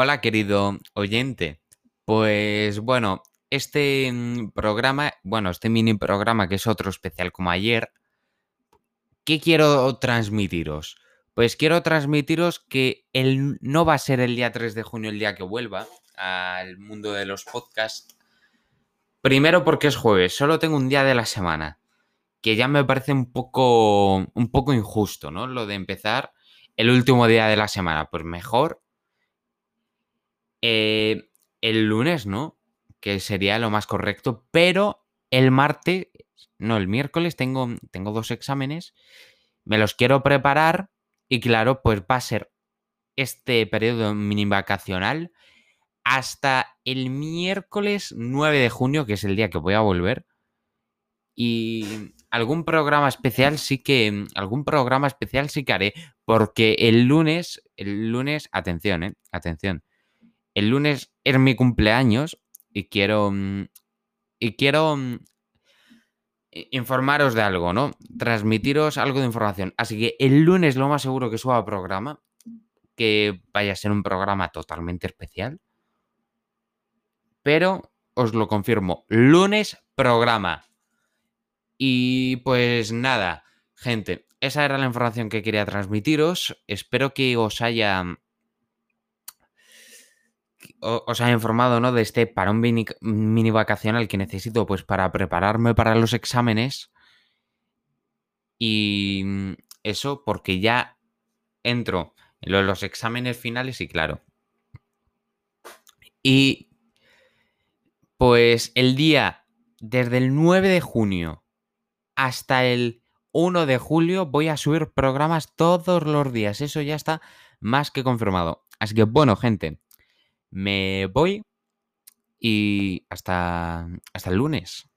Hola, querido oyente. Pues bueno, este mm, programa, bueno, este mini programa que es otro especial como ayer, ¿qué quiero transmitiros? Pues quiero transmitiros que el, no va a ser el día 3 de junio el día que vuelva al mundo de los podcasts. Primero porque es jueves, solo tengo un día de la semana, que ya me parece un poco, un poco injusto, ¿no? Lo de empezar el último día de la semana. Pues mejor eh, el lunes, ¿no? Que sería lo más correcto, pero el martes, no, el miércoles tengo, tengo dos exámenes, me los quiero preparar y claro, pues va a ser este periodo mini vacacional hasta el miércoles 9 de junio, que es el día que voy a volver. Y algún programa especial sí que. Algún programa especial sí que haré. Porque el lunes. El lunes. Atención, eh. Atención. El lunes es mi cumpleaños. Y quiero. Y quiero. Informaros de algo, ¿no? Transmitiros algo de información. Así que el lunes lo más seguro que suba programa. Que vaya a ser un programa totalmente especial. Pero os lo confirmo. Lunes programa. Y pues nada, gente, esa era la información que quería transmitiros. Espero que os haya os haya informado, ¿no? De este parón mini, mini vacacional que necesito, pues, para prepararme para los exámenes. Y eso porque ya entro en los exámenes finales y claro. Y pues el día desde el 9 de junio hasta el 1 de julio voy a subir programas todos los días. Eso ya está más que confirmado. Así que bueno, gente, me voy y hasta, hasta el lunes.